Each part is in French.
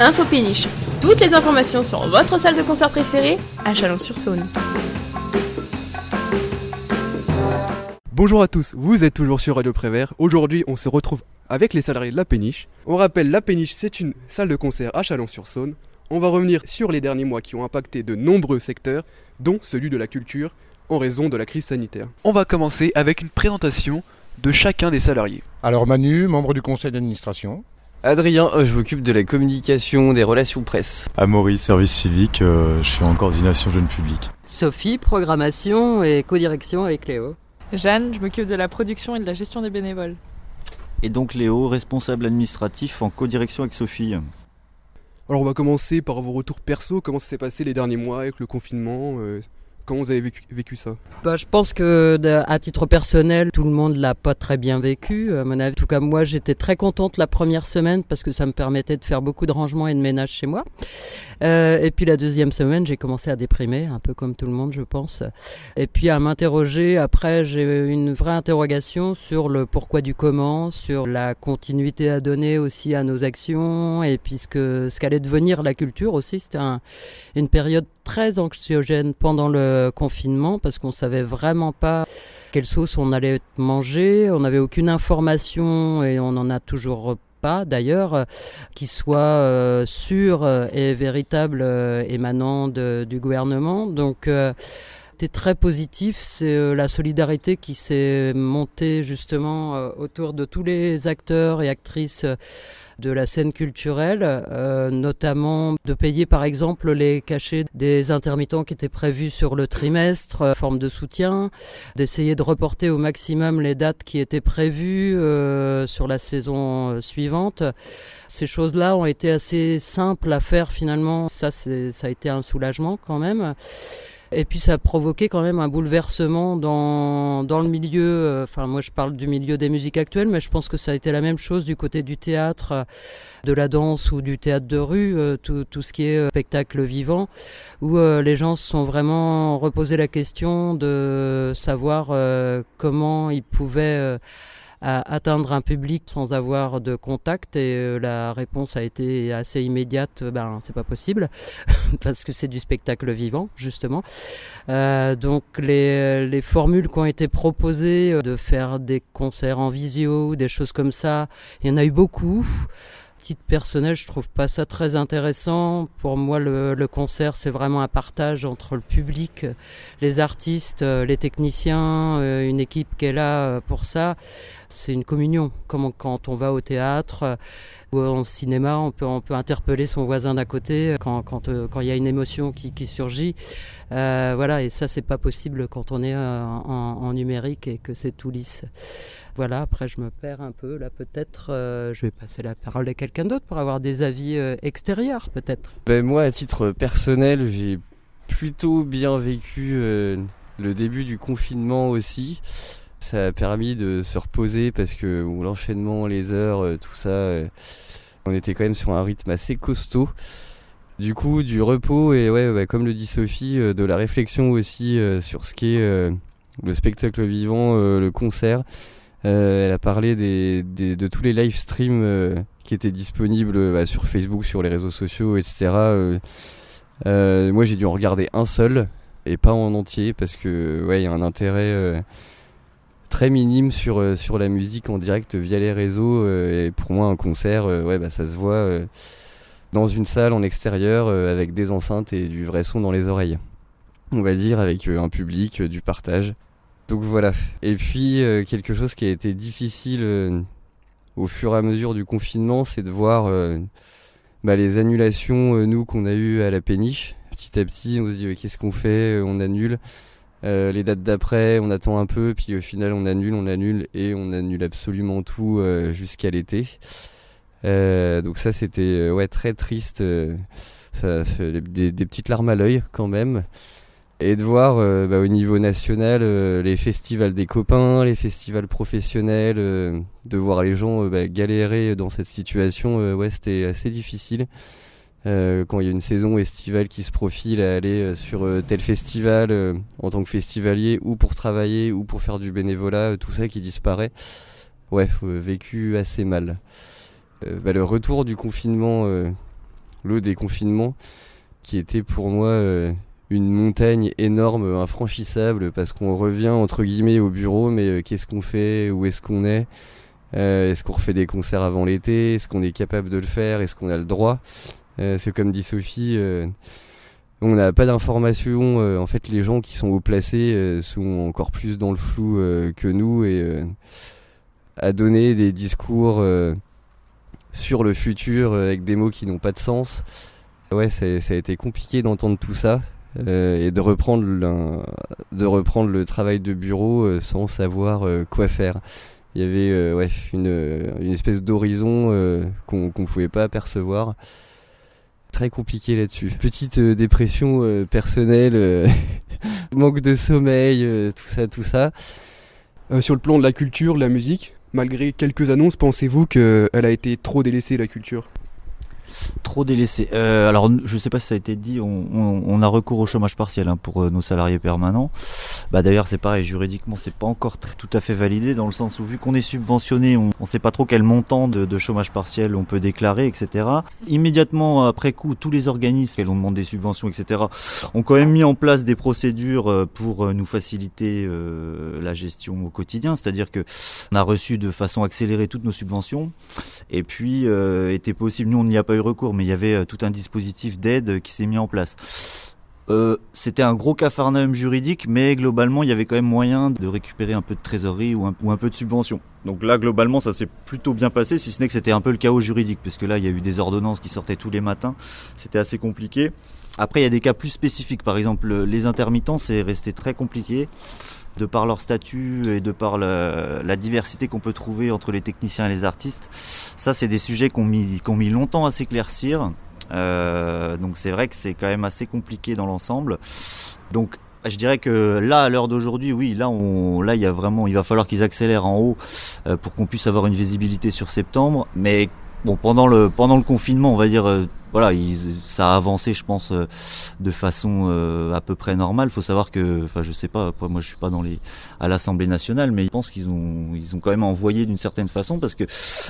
Info Péniche. Toutes les informations sur votre salle de concert préférée à Chalon-sur-Saône. Bonjour à tous, vous êtes toujours sur Radio Prévert. Aujourd'hui, on se retrouve avec les salariés de la Péniche. On rappelle, la Péniche, c'est une salle de concert à Chalon-sur-Saône. On va revenir sur les derniers mois qui ont impacté de nombreux secteurs, dont celui de la culture, en raison de la crise sanitaire. On va commencer avec une présentation de chacun des salariés. Alors Manu, membre du conseil d'administration. Adrien, euh, je m'occupe de la communication, des relations presse. Amaury, service civique, euh, je suis en coordination jeune public. Sophie, programmation et codirection avec Léo. Jeanne, je m'occupe de la production et de la gestion des bénévoles. Et donc Léo, responsable administratif en codirection avec Sophie. Alors on va commencer par vos retours perso, comment ça s'est passé les derniers mois avec le confinement euh, Comment vous avez vécu, ça? Bah, Je pense que à titre personnel, tout le monde l'a pas très bien vécu. À mon avis, en tout cas, moi, j'étais très contente la première semaine parce que ça me permettait de faire beaucoup de rangements et de ménage chez moi. Euh, et puis la deuxième semaine, j'ai commencé à déprimer, un peu comme tout le monde, je pense. Et puis à m'interroger. Après, j'ai eu une vraie interrogation sur le pourquoi du comment, sur la continuité à donner aussi à nos actions, et puis ce que ce qu'allait devenir la culture aussi. C'était un, une période très anxiogène pendant le confinement parce qu'on savait vraiment pas quelle sauce on allait manger, on n'avait aucune information et on n'en a toujours pas d'ailleurs euh, qui soit euh, sûr et véritable euh, émanant du gouvernement. Donc c'était très positif, c'est la solidarité qui s'est montée justement autour de tous les acteurs et actrices de la scène culturelle, euh, notamment de payer par exemple les cachets des intermittents qui étaient prévus sur le trimestre, euh, forme de soutien, d'essayer de reporter au maximum les dates qui étaient prévues euh, sur la saison suivante. Ces choses-là ont été assez simples à faire finalement. Ça, ça a été un soulagement quand même. Et puis ça a provoqué quand même un bouleversement dans, dans le milieu, euh, enfin moi je parle du milieu des musiques actuelles, mais je pense que ça a été la même chose du côté du théâtre, de la danse ou du théâtre de rue, euh, tout, tout ce qui est euh, spectacle vivant, où les gens se sont vraiment reposé la question de savoir comment ils pouvaient à atteindre un public sans avoir de contact. Et euh, la réponse a été assez immédiate. Ben c'est pas possible parce que c'est du spectacle vivant justement. Euh, donc les, les formules qui ont été proposées euh, de faire des concerts en visio des choses comme ça il y en a eu beaucoup titre personnel, je trouve pas ça très intéressant. Pour moi, le, le concert, c'est vraiment un partage entre le public, les artistes, les techniciens, une équipe qui est là pour ça. C'est une communion, comme quand on va au théâtre ou en cinéma, on peut, interpeller son voisin d'à côté quand quand euh, quand il y a une émotion qui, surgit. Euh, voilà, et ça c'est pas possible quand on est euh, en, numérique et que c'est tout lisse. Voilà, après je me perds un peu là peut-être. Euh, je vais passer la parole à quelqu'un d'autre pour avoir des avis euh, extérieurs peut-être. Ben, moi à titre personnel, j'ai plutôt bien vécu le début du confinement aussi. Ça a permis de se reposer parce que l'enchaînement, les heures, euh, tout ça, euh, on était quand même sur un rythme assez costaud. Du coup, du repos et ouais, bah, comme le dit Sophie, euh, de la réflexion aussi sur ce qu'est le spectacle vivant, le concert. elle a parlé de tous les live streams qui étaient disponibles bah, sur Facebook, sur les réseaux sociaux, etc. moi, j'ai dû en regarder un seul et pas en entier parce que ouais, il y a un intérêt très minime sur, euh, sur la musique en direct via les réseaux. Euh, et pour moi, un concert, euh, ouais, bah, ça se voit dans une salle en extérieur avec des enceintes et du vrai son dans les oreilles. On va dire avec un public, du partage. Donc voilà. Et puis quelque chose qui a été difficile au fur et à mesure du confinement, c'est de voir bah, les annulations, nous, qu'on a eues à la péniche. Petit à petit, on se dit qu'est-ce qu'on fait? On annule. Euh, les dates d'après, on attend un peu, puis au final on annule, on annule et on annule absolument tout euh, jusqu'à l'été. Euh, donc ça c'était ouais très triste, des, petites larmes à l'œil quand même. Et de voir bah, au niveau national les festivals des copains, les festivals professionnels, de voir les gens bah, galérer dans cette situation, ouais c'était assez difficile. Euh, quand il y a une saison estivale qui se profile à aller euh, sur euh, tel festival en tant que festivalier ou pour travailler ou pour faire du bénévolat, tout ça qui disparaît. Ouais, vécu assez mal. Bah, le retour du confinement le déconfinement, qui était pour moi une montagne énorme, infranchissable, parce qu'on revient entre guillemets au bureau, mais qu'est-ce qu'on fait, où est-ce qu'on est, est-ce qu'on refait des concerts avant l'été, est-ce qu'on est capable de le faire, est-ce qu'on a le droit, parce que comme dit Sophie on n'a pas d'informations. Euh, en fait, les gens qui sont haut placés euh, sont encore plus dans le flou euh, que nous et à donner des discours sur le futur avec des mots qui n'ont pas de sens. Ouais, ça a été compliqué d'entendre tout ça et de reprendre, le, de reprendre le travail de bureau sans savoir quoi faire. Il y avait ouais, une, une espèce d'horizon qu'on ne pouvait pas apercevoir très compliqué là-dessus. Petite euh, dépression euh, personnelle, euh, manque de sommeil, tout ça, tout ça. sur le plan de la culture, la musique, malgré quelques annonces, pensez-vous qu'elle a été trop délaissée la culture? Trop délaissé. Euh, alors, je ne sais pas si ça a été dit, on, a recours au chômage partiel hein, pour euh, nos salariés permanents. Bah d'ailleurs, c'est pareil, juridiquement, c'est pas encore tout à fait validé dans le sens où vu qu'on est subventionné, on ne sait pas trop quel montant de, chômage partiel on peut déclarer, etc. Immédiatement après coup, tous les organismes qui ont demandé des subventions, etc., ont quand même mis en place des procédures euh, pour nous faciliter la gestion au quotidien. C'est-à-dire que on a reçu de façon accélérée toutes nos subventions, et puis était possible, nous on n'y a pas eu recours, mais il y avait euh, tout un dispositif d'aide qui s'est mis en place. Euh, c'était un gros cafarnaum juridique, mais globalement, il y avait quand même moyen de récupérer un peu de trésorerie ou un, peu de subvention. Donc là, globalement, ça s'est plutôt bien passé, si ce n'est que c'était un peu le chaos juridique, puisque là, il y a eu des ordonnances qui sortaient tous les matins. C'était assez compliqué. Après, il y a des cas plus spécifiques. Par exemple, les intermittents, c'est resté très compliqué de par leur statut et de par la, diversité qu'on peut trouver entre les techniciens et les artistes. Ça, c'est des sujets qu'on mis, mis longtemps à s'éclaircir. Euh, donc c'est vrai que c'est quand même assez compliqué dans l'ensemble. Donc je dirais que là, à l'heure d'aujourd'hui, oui, là, on, là, il y a vraiment, il va falloir qu'ils accélèrent en haut euh, pour qu'on puisse avoir une visibilité sur septembre. Mais bon, pendant le pendant le confinement, on va dire euh, voilà, ça a avancé, je pense, euh, de façon euh, à peu près normale. Faut savoir que, enfin, je sais pas, moi, je suis pas dans les à l'Assemblée nationale, mais je pense qu'ils ont ils ont quand même envoyé d'une certaine façon parce que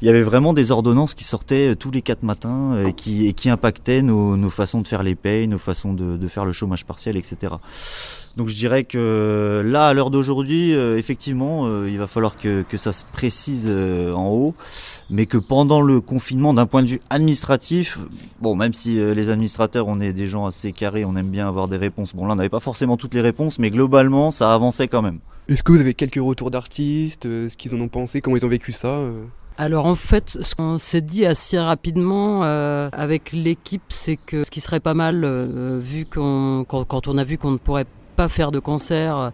il y avait vraiment des ordonnances qui sortaient tous les quatre matins et qui qui impactaient nos, nos façons de faire les payes, nos façons de, faire le chômage partiel, etc. Donc je dirais que là, à l'heure d'aujourd'hui, euh, effectivement, euh, il va falloir que, ça se précise euh, en haut, mais que pendant le confinement, d'un point de vue administratif, bon, même si les administrateurs, on est des gens assez carrés, on aime bien avoir des réponses. Bon, là, on n'avait pas forcément toutes les réponses, mais globalement, ça avançait quand même. Est-ce que vous avez quelques retours d'artistes, ce qu'ils en ont pensé, comment ils ont vécu ça alors en fait, ce qu'on s'est dit assez rapidement avec l'équipe, c'est que ce qui serait pas mal, vu qu'on quand, quand, on a vu qu'on ne pourrait faire de concert.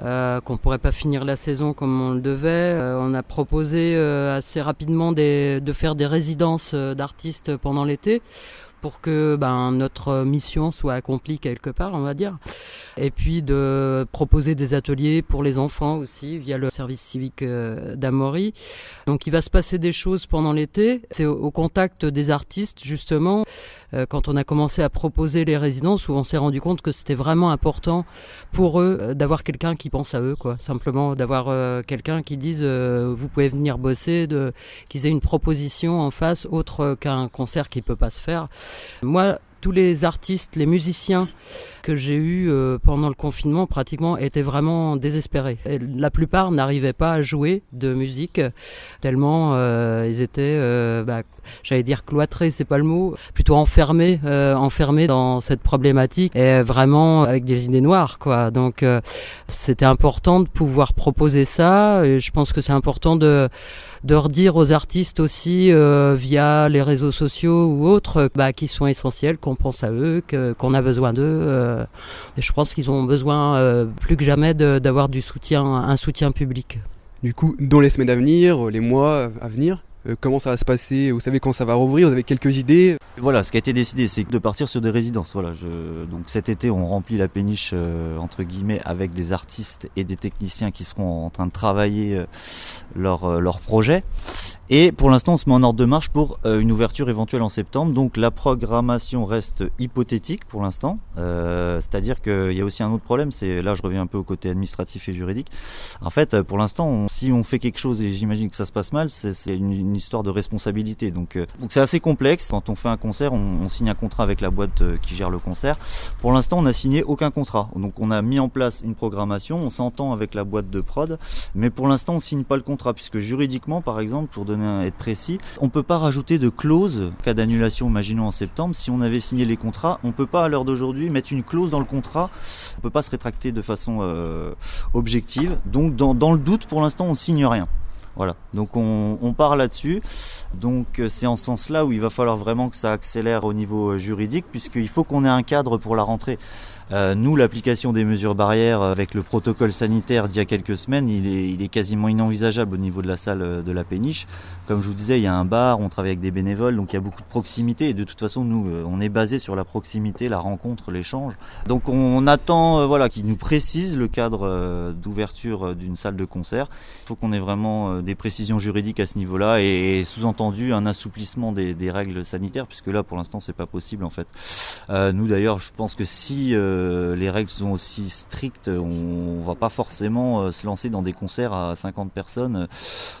Euh, qu'on pourrait pas finir la saison comme on le devait. Euh, on a proposé euh, assez rapidement des, de faire des résidences d'artistes pendant l'été pour que ben, notre mission soit accomplie quelque part, on va dire. Et puis de proposer des ateliers pour les enfants aussi via le service civique euh, d'Amory. Donc il va se passer des choses pendant l'été. C'est au contact des artistes justement. Euh, quand on a commencé à proposer les résidences, où on s'est rendu compte que c'était vraiment important pour eux euh, d'avoir quelqu'un qui pense à eux, quoi. Simplement d'avoir quelqu'un qui dise vous pouvez venir bosser, qu'ils aient une proposition en face autre qu'un concert qui peut pas se faire. Moi, tous les artistes, les musiciens que j'ai eus euh, pendant le confinement pratiquement étaient vraiment désespérés. la plupart n'arrivaient pas à jouer de musique tellement euh, ils étaient, euh, bah, j'allais dire cloîtrés, c'est pas le mot, plutôt enfermés, enfermés dans cette problématique et vraiment avec des idées noires quoi. Donc c'était important de pouvoir proposer ça et je pense que c'est important de de redire aux artistes aussi euh, via les réseaux sociaux ou autres bah, qui sont essentiels, pense à eux, qu'on a besoin d'eux. Euh, et je pense qu'ils ont besoin euh, plus que jamais d'avoir du soutien, un soutien public. Du coup, dans les semaines à venir, les mois à venir, euh, comment ça va se passer? Vous savez quand ça va rouvrir? Vous avez quelques idées? Voilà, ce qui a été décidé, c'est de partir sur des résidences. Voilà, je... donc cet été, on remplit la péniche euh, entre guillemets avec des artistes et des techniciens qui seront en train de travailler euh, leur leur projet. Et pour l'instant, on se met en ordre de marche pour euh, une ouverture éventuelle en septembre. Donc la programmation reste hypothétique pour l'instant. Euh, C'est-à-dire qu'il y a aussi un autre problème, c'est là je reviens un peu au côté administratif et juridique. En fait, pour l'instant, si on fait quelque chose et j'imagine que ça se passe mal, c'est une, histoire de responsabilité. Donc euh, donc c'est assez complexe. Quand on fait un concert, on, signe un contrat avec la boîte euh, qui gère le concert. Pour l'instant, on n'a signé aucun contrat. Donc on a mis en place une programmation, on s'entend avec la boîte de prod, mais pour l'instant, on signe pas le contrat puisque juridiquement, par exemple, pour être précis, on peut pas rajouter de clause cas d'annulation, imaginons en septembre, si on avait signé les contrats, on peut pas à l'heure d'aujourd'hui mettre une clause dans le contrat, on peut pas se rétracter de façon euh, objective. Donc dans, dans le doute, pour l'instant, on signe rien. Voilà, donc on, on part là-dessus. Donc euh, c'est en ce sens-là où il va falloir vraiment que ça accélère au niveau euh, juridique, puisqu'il faut qu'on ait un cadre pour la rentrée. Euh, nous, l'application des mesures barrières avec le protocole sanitaire d'il y a quelques semaines, il est, il est quasiment inenvisageable au niveau de la salle euh, de la péniche. Comme je vous disais, il y a un bar, on travaille avec des bénévoles, donc il y a beaucoup de proximité. Et de toute façon, nous, euh, on est basé sur la proximité, la rencontre, l'échange. Donc on attend, euh, voilà, qu'ils nous précisent le cadre d'ouverture d'une salle de concert. Il faut qu'on ait vraiment des précisions juridiques à ce niveau-là et, sous-entendu un assouplissement des, des règles sanitaires, puisque là, pour l'instant, c'est pas possible en fait. Nous d'ailleurs, je pense que si euh, les règles sont aussi strictes, on, on va pas forcément euh, se lancer dans des concerts à 50 personnes.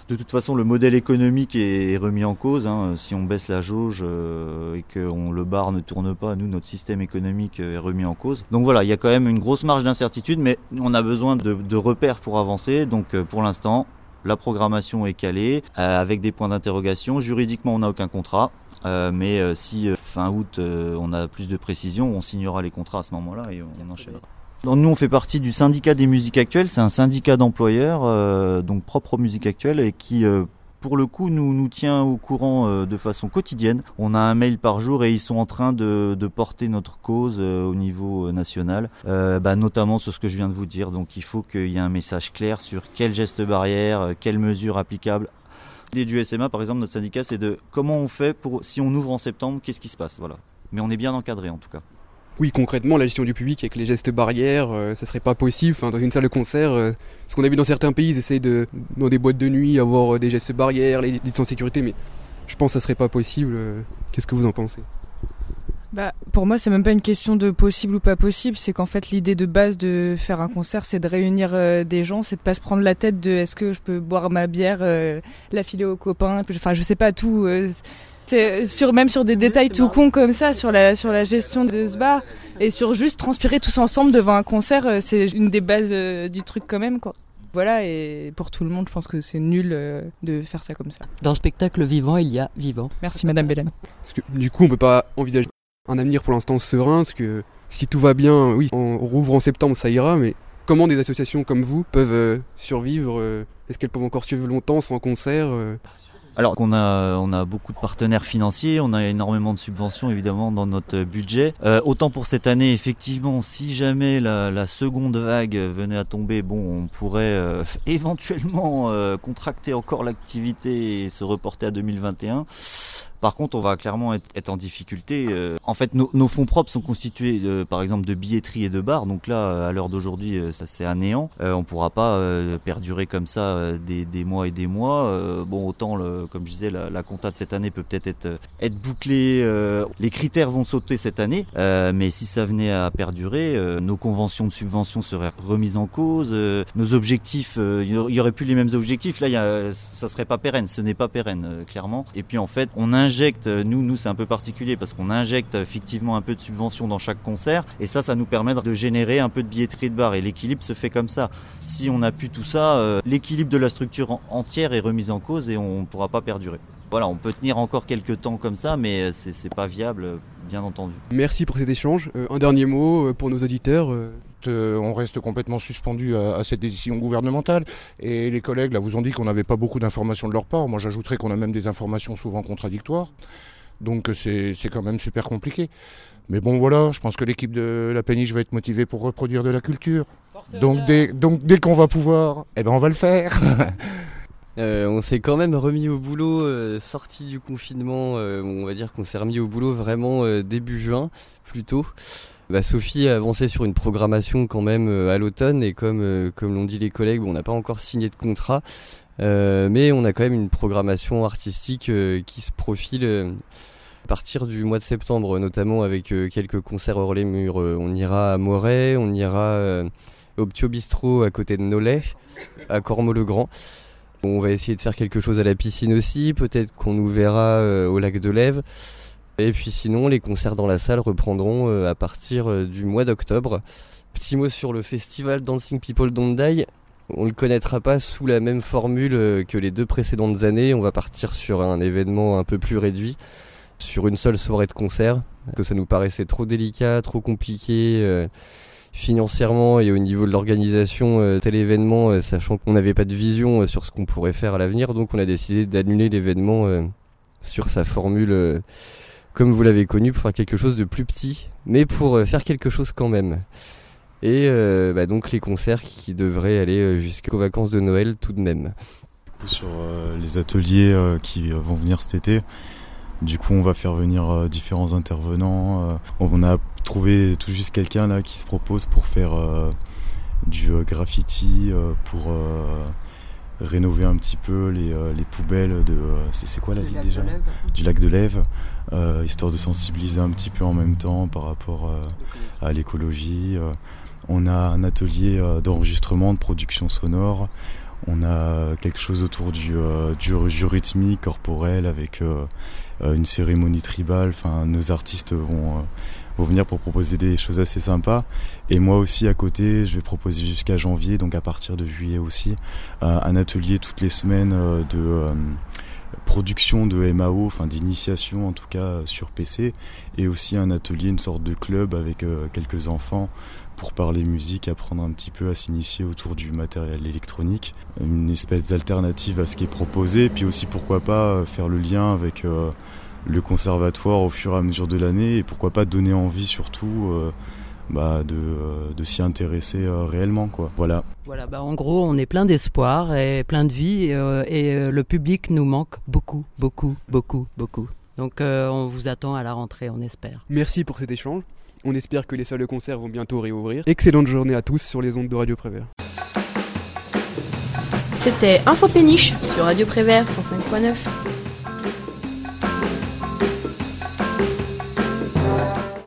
De toute façon, le modèle économique est, remis en cause. hein. Si on baisse la jauge euh, et que le bar ne tourne pas, nous, notre système économique est remis en cause. Donc voilà, il y a quand même une grosse marge d'incertitude, mais on a besoin de, repères pour avancer. Donc pour l'instant, la programmation est calée avec des points d'interrogation. Juridiquement, on n'a aucun contrat. Mais si fin août euh, on a plus de précision, on signera les contrats à ce moment-là et on, enchaînera. Nous on fait partie du syndicat des musiques actuelles, c'est un syndicat d'employeurs euh, donc propre aux musiques actuelles et qui euh, pour le coup nous nous tient au courant euh, de façon quotidienne. On a un mail par jour et ils sont en train de, de porter notre cause au niveau national, bah, notamment sur ce que je viens de vous dire. Donc il faut qu'il y ait un message clair sur quels gestes barrières, quelles mesures applicables L'idée du SMA, par exemple, notre syndicat, c'est de comment on fait pour, si on ouvre en septembre, qu'est-ce qui se passe, voilà. Mais on est bien encadré en tout cas. Oui, concrètement, la gestion du public avec les gestes barrières, euh, ça serait pas possible. Dans une salle de concert, euh, ce qu'on a vu dans certains pays, ils essayent de, dans des boîtes de nuit, avoir euh, des gestes barrières, les distances de sécurité, mais je pense que ça serait pas possible. Qu'est-ce que vous en pensez? Bah, pour moi, c'est même pas une question de possible ou pas possible. C'est qu'en fait, l'idée de base de faire un concert, c'est de réunir euh, des gens, c'est de pas se prendre la tête de est-ce que je peux boire ma bière, euh, la filer aux copains. Enfin, je sais pas tout. euh, c'est sur même sur des détails tout cons comme ça, sur la sur la gestion de ce bar et sur juste transpirer tous ensemble devant un concert, euh, c'est une des bases euh, du truc quand même quoi. Voilà et pour tout le monde, je pense que c'est nul de faire ça comme ça. Dans le spectacle vivant, il y a vivant. Merci Madame Belen. Parce que du coup, on peut pas envisager un avenir pour l'instant serein, parce que si tout va bien, oui, on rouvre en septembre, ça ira, mais comment des associations comme vous peuvent euh, survivre euh, Est-ce qu'elles peuvent encore suivre longtemps sans concert euh Alors qu'on a, on a beaucoup de partenaires financiers, on a énormément de subventions évidemment dans notre budget. Autant pour cette année, effectivement, si jamais la, seconde vague venait à tomber, bon, on pourrait éventuellement contracter encore l'activité et se reporter à 2021. Par contre, on va clairement être, en difficulté. Euh, en fait, nos, fonds propres sont constitués, par exemple, de billetterie et de bars. Donc là, à l'heure d'aujourd'hui, euh, ça c'est à néant. Euh, on pourra pas perdurer comme ça des, mois et des mois. Bon, autant, comme je disais, la, compta de cette année peut peut-être être, bouclée. les critères vont sauter cette année, mais si ça venait à perdurer, nos conventions de subvention seraient remises en cause. nos objectifs, il y aurait- plus les mêmes objectifs. Là, a, ça serait pas pérenne. Ce n'est pas pérenne, clairement. Et puis en fait, on euh, nous, nous c'est un peu particulier parce qu'on injecte fictivement un peu de subvention dans chaque concert. Et ça, ça nous permet de générer un peu de billetterie de bar. Et l'équilibre se fait comme ça. Si on n'a plus tout ça, euh, l'équilibre de la structure en- entière est remis en cause et on ne pourra pas perdurer. Voilà, on peut tenir encore quelques temps comme ça, mais euh, c'est pas viable, bien entendu. Merci pour cet échange. Euh, un dernier mot euh, pour nos auditeurs. euh. On reste complètement suspendu à, à cette décision gouvernementale. Et les collègues là vous ont dit qu'on n'avait pas beaucoup d'informations de leur part. Moi j'ajouterais qu'on a même des informations souvent contradictoires. Donc c'est c'est quand même super compliqué. Mais bon voilà, je pense que l'équipe de la péniche va être motivée pour reproduire de la culture. Donc dès, donc dès qu'on va pouvoir, eh ben on va le faire. Euh, on s'est quand même remis au boulot, euh, sorti du confinement. euh, on va dire qu'on s'est remis au boulot vraiment euh, début juin, plutôt. Bah, Sophie a avancé sur une programmation quand même à l'automne et comme, comme l'ont dit les collègues, on n'a pas encore signé de contrat. mais on a quand même une programmation artistique qui se profile à partir du mois de septembre, notamment avec quelques concerts hors les murs. on ira à Moret, on ira au Ptio Bistro à côté de Nolay, à Cormeau-le-Grand. On va essayer de faire quelque chose à la piscine aussi, peut-être qu'on nous verra euh, au lac de Lève. Et puis sinon, les concerts dans la salle reprendront euh, à partir euh, du mois d'octobre. Petit mot sur le festival Dancing People Don't. On ne le connaîtra pas sous la même formule que les deux précédentes années. On va partir sur un événement un peu plus réduit, sur une seule soirée de concert, que ça nous paraissait trop délicat, trop compliqué financièrement et au niveau de l'organisation euh, tel événement, euh, sachant qu'on n'avait pas de vision euh, sur ce qu'on pourrait faire à l'avenir, donc on a décidé d'annuler l'événement sur sa formule comme vous l'avez connu pour faire quelque chose de plus petit, mais pour faire quelque chose quand même. Et bah donc les concerts qui devraient aller jusqu'aux vacances de Noël tout de même. Sur les ateliers qui vont venir cet été, du coup, on va faire venir euh, différents intervenants. Euh, on a trouvé tout juste quelqu'un là qui se propose pour faire euh, du graffiti, pour rénover un petit peu les, poubelles de. c'est quoi la ville déjà Du lac de Lève, histoire de sensibiliser un petit peu en même temps par rapport à l'écologie. on a un atelier d'enregistrement, de production sonore. On a quelque chose autour du, du rythmique corporel avec euh, une cérémonie tribale. Nos artistes vont, euh, venir pour proposer des choses assez sympas. Et moi aussi à côté, je vais proposer jusqu'à janvier, donc à partir de juillet aussi, euh, un atelier toutes les semaines de production de MAO, enfin d'initiation en tout cas sur PC, et aussi un atelier, une sorte de club avec quelques enfants pour parler musique, apprendre un petit peu à s'initier autour du matériel électronique, une espèce d'alternative à ce qui est proposé, puis aussi pourquoi pas euh, faire le lien avec euh, le conservatoire au fur et à mesure de l'année, et pourquoi pas donner envie surtout euh, bah, de, s'y intéresser réellement. Quoi. Voilà. Voilà, bah, en gros, on est plein d'espoir et plein de vie, et, le public nous manque beaucoup, beaucoup, beaucoup, beaucoup. Donc on vous attend à la rentrée, on espère. Merci pour cet échange. On espère que les salles de concert vont bientôt réouvrir. Excellente journée à tous sur les ondes de Radio Prévert. C'était Info Péniche sur Radio Prévert 105.9.